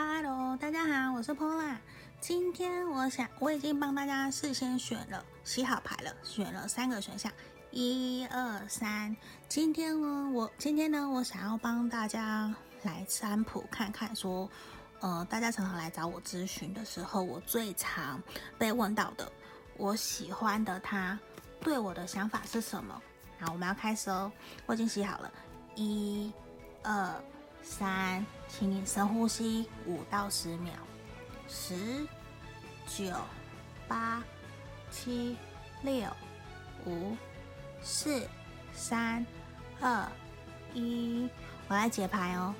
Hello，大家好，我是 Pola。今天我想我已经帮大家事先选了，洗好牌了，选了三个选项，一二三。今天呢，我今天呢，我想要帮大家来占卜看看，说，呃，大家常常来找我咨询的时候，我最常被问到的，我喜欢的他对我的想法是什么？好，我们要开始哦，我已经洗好了，一、二。三，请你深呼吸五到十秒，十、九、八、七、六、五、四、三、二、一。我来解牌哦。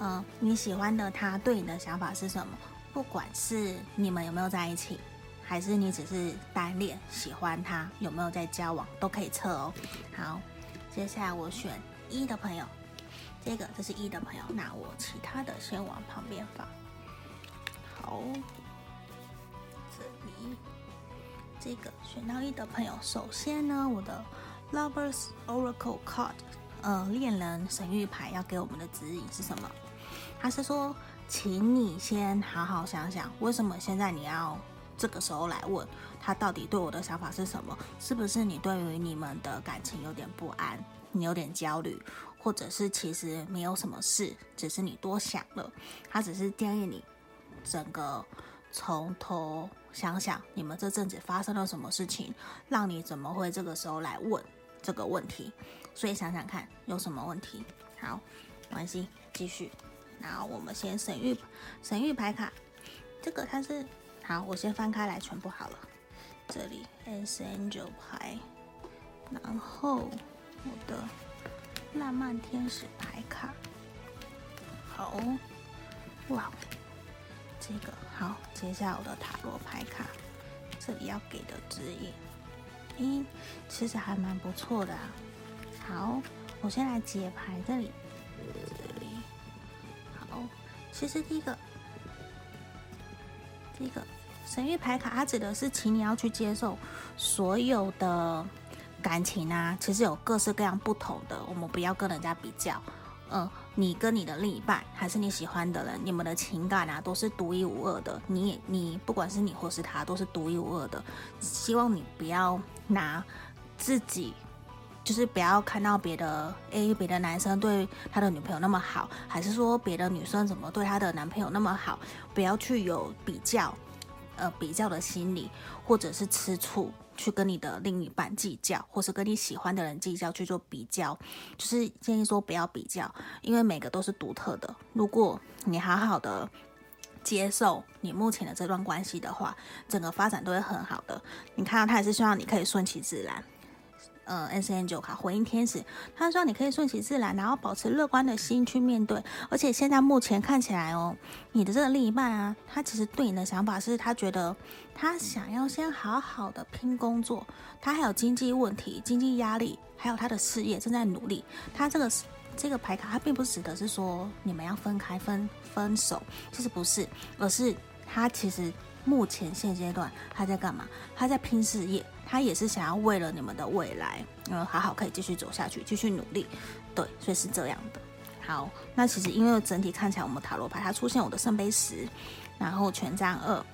嗯，你喜欢的他对你的想法是什么？不管是你们有没有在一起，还是你只是单恋喜欢他，有没有在交往，都可以测哦。好，接下来我选一的朋友。这个这是一的朋友，那我其他的先往旁边放。好，这里这个选到一的朋友，首先呢，我的 Lovers Oracle Card，呃，恋人神谕牌要给我们的指引是什么？他是说，请你先好好想想，为什么现在你要这个时候来问他到底对我的想法是什么？是不是你对于你们的感情有点不安？你有点焦虑？或者是其实没有什么事，只是你多想了。他只是建议你整个从头想想，你们这阵子发生了什么事情，让你怎么会这个时候来问这个问题？所以想想看有什么问题。好，没关系，继续。然后我们先神域神域牌卡，这个它是好，我先翻开来，全部好了。这里 Archangel 牌，然后我的。浪漫天使牌卡，好，哇，这个好。接下来我的塔罗牌卡，这里要给的指引，咦，其实还蛮不错的啊。好，我先来解牌，这里，这里，好。其实第一个，第一个神谕牌卡，它指的是，请你要去接受所有的。感情啊，其实有各式各样不同的，我们不要跟人家比较。嗯，你跟你的另一半，还是你喜欢的人，你们的情感啊，都是独一无二的。你你不管是你或是他，都是独一无二的。希望你不要拿自己，就是不要看到别的，诶，别的男生对他的女朋友那么好，还是说别的女生怎么对他的男朋友那么好，不要去有比较，呃，比较的心理，或者是吃醋。去跟你的另一半计较，或是跟你喜欢的人计较，去做比较，就是建议说不要比较，因为每个都是独特的。如果你好好的接受你目前的这段关系的话，整个发展都会很好的。你看到他也是希望你可以顺其自然。呃，Archangel 卡回应天使，他说你可以顺其自然，然后保持乐观的心去面对。而且现在目前看起来哦，你的这个另一半啊，他其实对你的想法是他觉得他想要先好好的拼工作，他还有经济问题、经济压力，还有他的事业正在努力。他这个这个牌卡，他并不是指的是说你们要分开分分手，其实不是，而是他其实。目前现阶段他在干嘛？他在拼事业，他也是想要为了你们的未来，嗯，好好可以继续走下去，继续努力，对，所以是这样的。好，那其实因为整体看起来，我们塔罗牌它出现我的圣杯十，然后权杖二，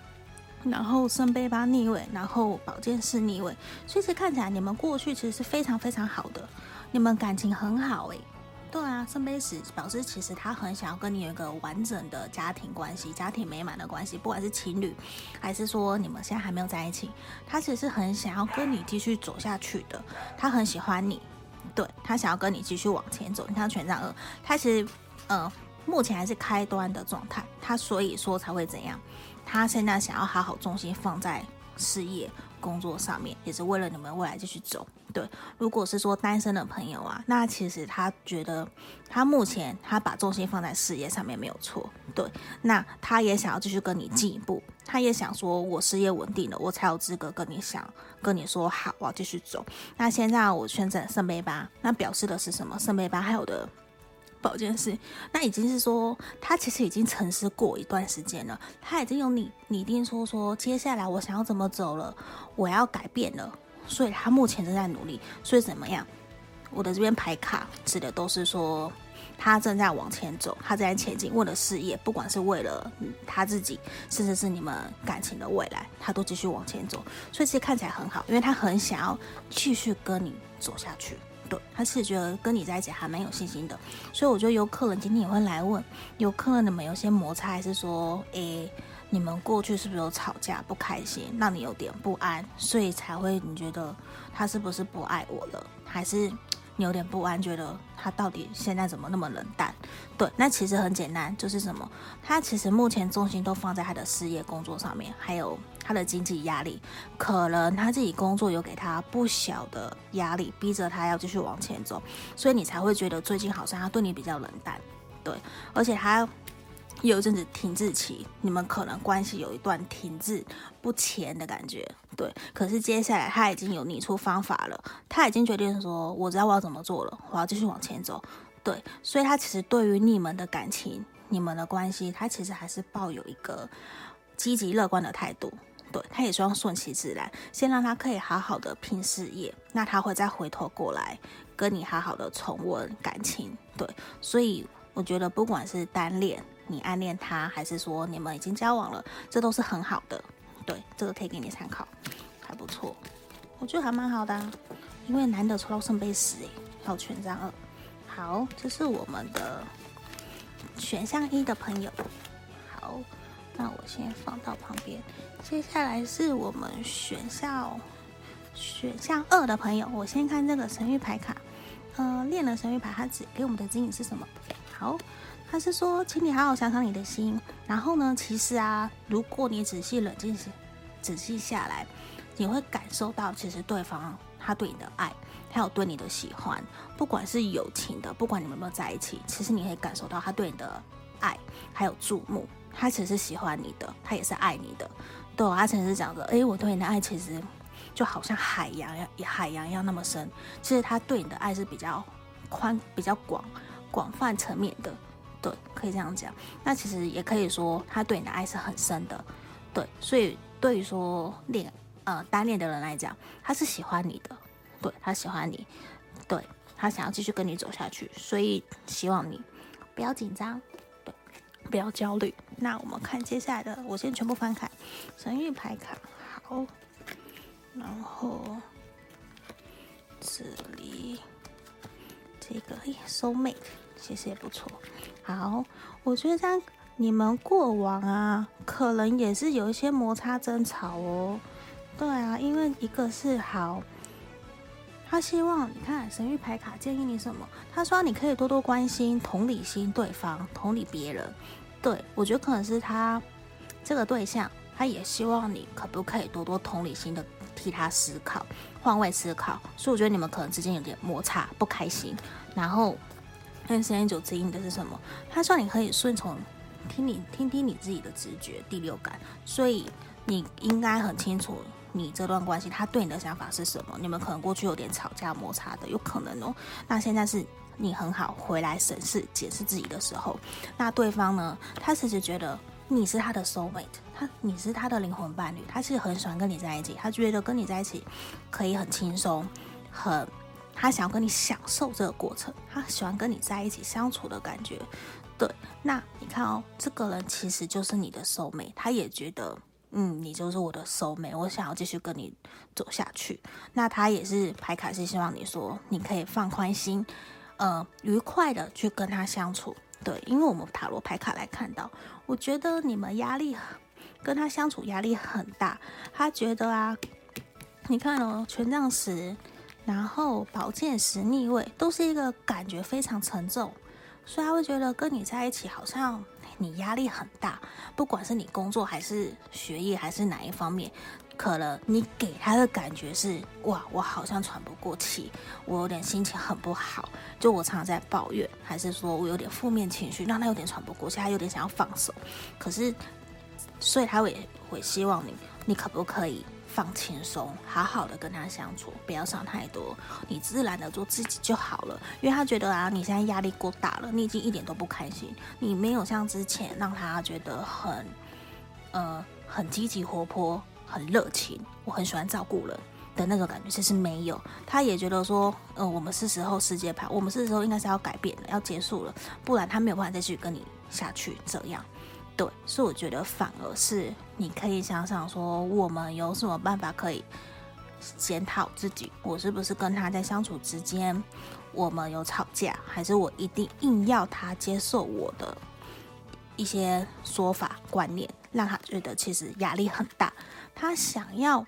然后圣杯八逆位，然后宝剑四逆位，所以是看起来你们过去其实是非常非常好的，你们感情很好诶。对啊，圣杯十表示其实他很想要跟你有一个完整的家庭关系，家庭美满的关系，不管是情侣，还是说你们现在还没有在一起，他其实是很想要跟你继续走下去的。他很喜欢你，对，他想要跟你继续往前走。你看权杖二，他其实呃目前还是开端的状态，他所以说才会怎样？他现在想要好好重心放在事业。工作上面也是为了你们未来继续走。对，如果是说单身的朋友啊，那其实他觉得他目前他把重心放在事业上面没有错。对，那他也想要继续跟你进一步，他也想说，我事业稳定了，我才有资格跟你想跟你说好，我要继续走。那现在我选择圣杯八，那表示的是什么？圣杯八还有的。宝剑四，那已经是说他其实已经沉思过一段时间了，他已经有拟拟定说说接下来我想要怎么走了，我要改变了，所以他目前正在努力。所以怎么样？我的这边牌卡指的都是说他正在往前走，他正在前进，为了事业，不管是为了他自己，甚至是你们感情的未来，他都继续往前走。所以其实看起来很好，因为他很想要继续跟你走下去。对，他是觉得跟你在一起还蛮有信心的。所以我觉得有可能今天也会来问，有可能你们有些摩擦，还是说，诶，你们过去是不是有吵架不开心，让你有点不安，所以才会你觉得他是不是不爱我了，还是？你有点不安，觉得他到底现在怎么那么冷淡？对，那其实很简单，就是什么？他其实目前重心都放在他的事业工作上面，还有他的经济压力，可能他自己工作有给他不小的压力，逼着他要继续往前走，所以你才会觉得最近好像他对你比较冷淡，对，而且他。有一阵子停滞期，你们可能关系有一段停滞不前的感觉，对。可是接下来他已经有拟出方法了，他已经决定说，我知道我要怎么做了，我要继续往前走，对。所以他其实对于你们的感情、你们的关系，他其实还是抱有一个积极乐观的态度，对。他也希望顺其自然，先让他可以好好的拼事业，那他会再回头过来跟你好好的重温感情，对。所以我觉得不管是单恋。你暗恋他，还是说你们已经交往了？这都是很好的，对，这个可以给你参考，还不错，我觉得还蛮好的啊，因为难得抽到圣杯十诶，还有权杖二，好，这是我们的选项一的朋友，好，那我先放到旁边，接下来是我们选项选项二的朋友，我先看这个神谕牌卡，呃，练了神谕牌，它指给我们的指引是什么？好。他是说，请你好好想想你的心。然后呢，其实啊，如果你仔细冷静、仔细下来，你会感受到，其实对方他对你的爱，还有对你的喜欢，不管是友情的，不管你们有没有在一起，其实你可以感受到他对你的爱，还有注目。他其实是喜欢你的，他也是爱你的。对，他其实是讲的，诶，我对你的爱其实就好像海洋一样，海洋一样那么深。其实他对你的爱是比较宽、比较广、广泛层面的。对，可以这样讲。那其实也可以说，他对你的爱是很深的。对，所以对于说恋呃单恋的人来讲，他是喜欢你的。对，他喜欢你，对，他想要继续跟你走下去。所以希望你不要紧张，对，不要焦虑。那我们看接下来的，我先全部翻开神諭牌卡。好，然后这里这个哎，soul mate，其实也不错。好，我觉得这样你们过往啊，可能也是有一些摩擦争吵哦。对啊，因为一个是好，他希望你看神域牌卡建议你什么？他说你可以多多关心、同理心对方、同理别人。对，我觉得可能是他这个对象，他也希望你可不可以多多同理心的替他思考、换位思考。所以我觉得你们可能之间有点摩擦、不开心，然后。但时间九指引的是什么？他说你可以顺从，听你听听你自己的直觉、第六感，所以你应该很清楚你这段关系他对你的想法是什么。你们可能过去有点吵架摩擦的，有可能哦。那现在是你很好回来审视、检视自己的时候。那对方呢？他其实觉得你是他的 soul mate，他你是他的灵魂伴侣，他其实很喜欢跟你在一起，他觉得跟你在一起可以很轻松，很。他想要跟你享受这个过程，他喜欢跟你在一起相处的感觉。对，那你看哦，这个人其实就是你的 soul mate，他也觉得，嗯，你就是我的 soul mate，我想要继续跟你走下去。那他也是牌卡是希望你说，你可以放宽心，呃，愉快的去跟他相处。对，因为我们塔罗牌卡来看到，我觉得你们压力跟他相处压力很大。他觉得啊，你看哦，权杖十。然后宝剑十逆位都是一个感觉非常沉重，所以他会觉得跟你在一起好像你压力很大，不管是你工作还是学业还是哪一方面，可能你给他的感觉是哇，我好像喘不过气，我有点心情很不好，就我常常在抱怨，还是说我有点负面情绪，让他有点喘不过气，他有点想要放手，可是所以他会会希望你，你可不可以？放轻松，好好的跟他相处，不要想太多，你自然的做自己就好了。因为他觉得啊，你现在压力过大了，你已经一点都不开心，你没有像之前让他觉得很，呃，很积极活泼，很热情。我很喜欢照顾人，的那种感觉，其实没有。他也觉得说，呃，我们是时候世界牌，我们是时候应该是要改变了，要结束了，不然他没有办法再继续跟你下去这样。对，所以我觉得反而是你可以想想说，我们有什么办法可以检讨自己，我是不是跟他在相处之间，我们有吵架，还是我一定硬要他接受我的一些说法观念，让他觉得其实压力很大，他想要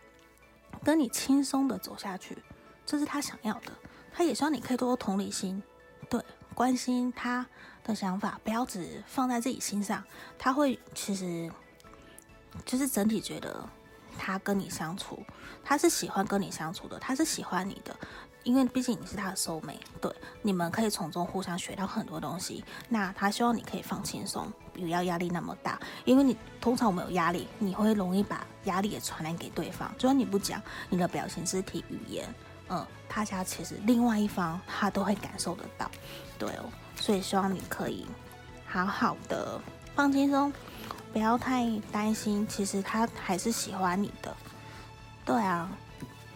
跟你轻松的走下去，这是他想要的，他也希望你可以多多同理心，对，关心他。的想法不要只放在自己心上，他会其实就是整体觉得他跟你相处，他是喜欢跟你相处的，他是喜欢你的，因为毕竟你是他的 soul mate，对，你们可以从中互相学到很多东西。那他希望你可以放轻松，不要压力那么大，因为你通常我们有压力，你会容易把压力也传染给对方，就算你不讲，你的表情、肢体语言，嗯，大家其实另外一方他都会感受得到，对哦。所以希望你可以好好的放轻松，不要太担心。其实他还是喜欢你的，对啊，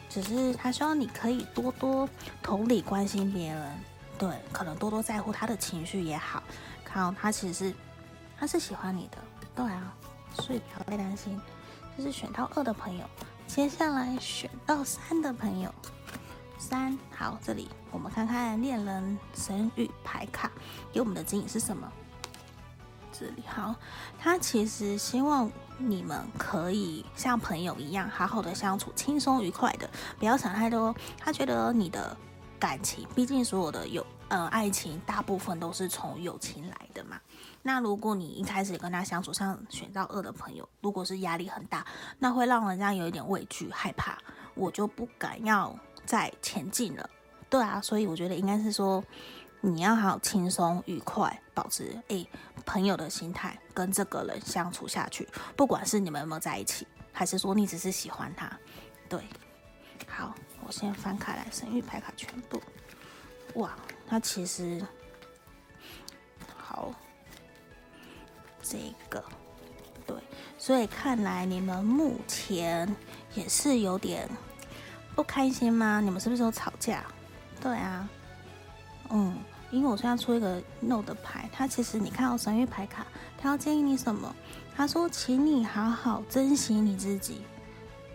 只是他希望你可以多多同理关心别人，对，可能多多在乎他的情绪也好。看他其实是他是喜欢你的，对啊，所以不要太担心。就是选到二的朋友，接下来选到三的朋友。三好，这里我们看看恋人神諭牌卡给我们的指引是什么？这里好，他其实希望你们可以像朋友一样好好的相处，轻松愉快的，不要想太多。他觉得你的感情，毕竟所有的有呃爱情，大部分都是从友情来的嘛。那如果你一开始跟他相处，像选到二的朋友，如果是压力很大，那会让人家有一点畏惧害怕，我就不敢要。在前进了，对啊，所以我觉得应该是说，你要好轻松愉快，保持诶、朋友的心态，跟这个人相处下去，不管是你们有没有在一起，还是说你只是喜欢他，对，好，我先翻开来神諭牌卡全部，哇，那其实好，这个。对，所以看来你们目前也是有点。不开心吗？你们是不是有吵架？对啊，嗯，因为我现在出一个 no 的牌，他其实你看到神谕牌卡，他要建议你什么？他说，请你好好珍惜你自己。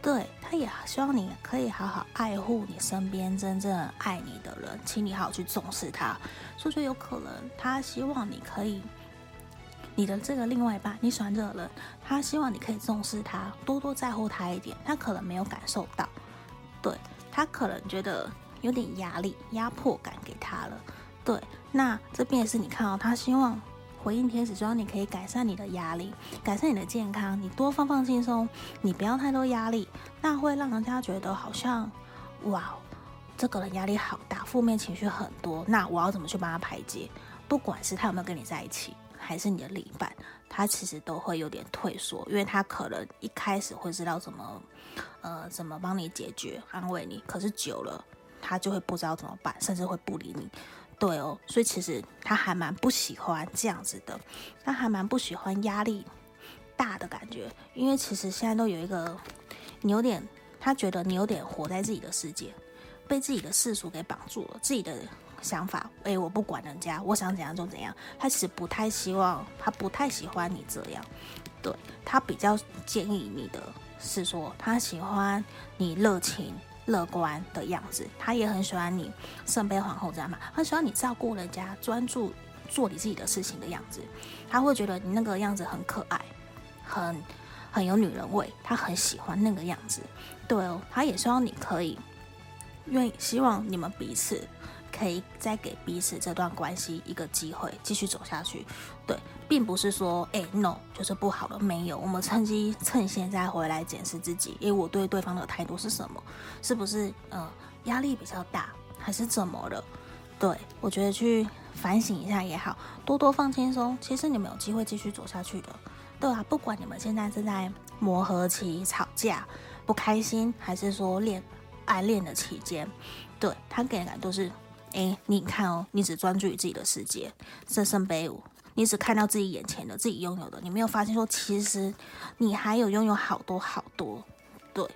对，他也希望你可以好好爱护你身边真正爱你的人，请你好好去重视他。所以说有可能他希望你可以，你的这个另外一半，你喜欢这个人，他希望你可以重视他，多多在乎他一点。他可能没有感受到。对，他可能觉得有点压力、压迫感给他了。对，那这边也是你看到、哦、他希望回应天使，希望你可以改善你的压力，改善你的健康，你多放放轻松，你不要太多压力，那会让人家觉得好像哇，这个人压力好大，负面情绪很多。那我要怎么去帮他排解？不管是他有没有跟你在一起，还是你的另一半，他其实都会有点退缩，因为他可能一开始会知道怎么。呃，怎么帮你解决、安慰你？可是久了，他就会不知道怎么办，甚至会不理你。对哦，所以其实他还蛮不喜欢这样子的，他还蛮不喜欢压力大的感觉，因为其实现在都有一个，你有点，他觉得你有点活在自己的世界，被自己的世俗给绑住了，自己的想法，哎，我不管人家，我想怎样就怎样。他其实不太希望，他不太喜欢你这样，对，他比较建议你的。是说他喜欢你热情乐观的样子，他也很喜欢你圣杯皇后这样嘛，他喜欢你照顾人家，专注做你自己的事情的样子，他会觉得你那个样子很可爱，很很有女人味，他很喜欢那个样子。对哦，他也希望你可以愿意，希望你们彼此。可以再给彼此这段关系一个机会，继续走下去。对，并不是说，哎，no，就是不好了。没有，我们趁机趁现在回来检视自己，因为我对对方的态度是什么？是不是呃压力比较大，还是怎么了？对，我觉得去反省一下也好，多多放轻松。其实你们有机会继续走下去的，对啊，不管你们现在正在磨合期、吵架、不开心，还是说恋爱恋的期间，对，他给人感都是。哎，你看哦，你只专注于自己的世界，圣圣杯五，你只看到自己眼前的、自己拥有的，你没有发现说，其实你还有拥有好多好多。对，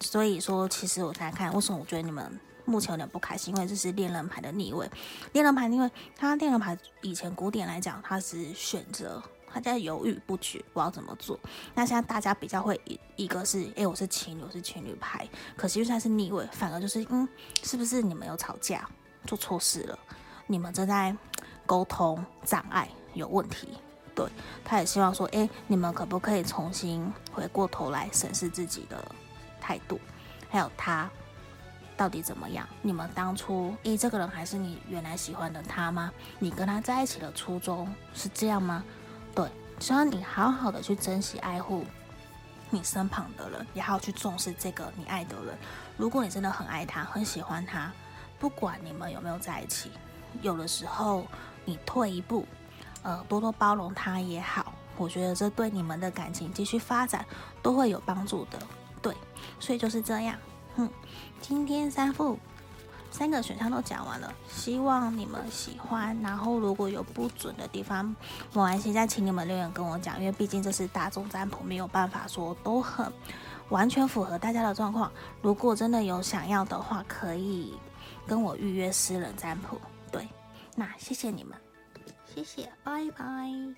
所以说，其实我来看，为什么我觉得你们目前有点不开心？因为这是恋人牌的逆位，恋人牌，因为他恋人牌以前古典来讲，他是选择，他在犹豫不决，不知道怎么做。那现在大家比较会一一个是，哎，我是情侣，我是情侣牌，可是因为他是逆位，反而就是，嗯，是不是你们有吵架，做错事了？你们正在沟通障碍有问题？对，他也希望说，哎，你们可不可以重新回过头来审视自己的？态度，还有他到底怎么样？你们当初，诶，这个人还是你原来喜欢的他吗？你跟他在一起的初衷是这样吗？对，希望你好好的去珍惜、爱护你身旁的人，也好去重视这个你爱的人。如果你真的很爱他，很喜欢他，不管你们有没有在一起，有的时候你退一步，呃，多多包容他也好，我觉得这对你们的感情继续发展都会有帮助的。对，所以就是这样。嗯，今天三副三个选项都讲完了，希望你们喜欢。然后如果有不准的地方，没关系，再请你们留言跟我讲，因为毕竟这是大众占卜，没有办法说都很完全符合大家的状况。如果真的有想要的话，可以跟我预约私人占卜。对，那谢谢你们，谢谢，拜拜。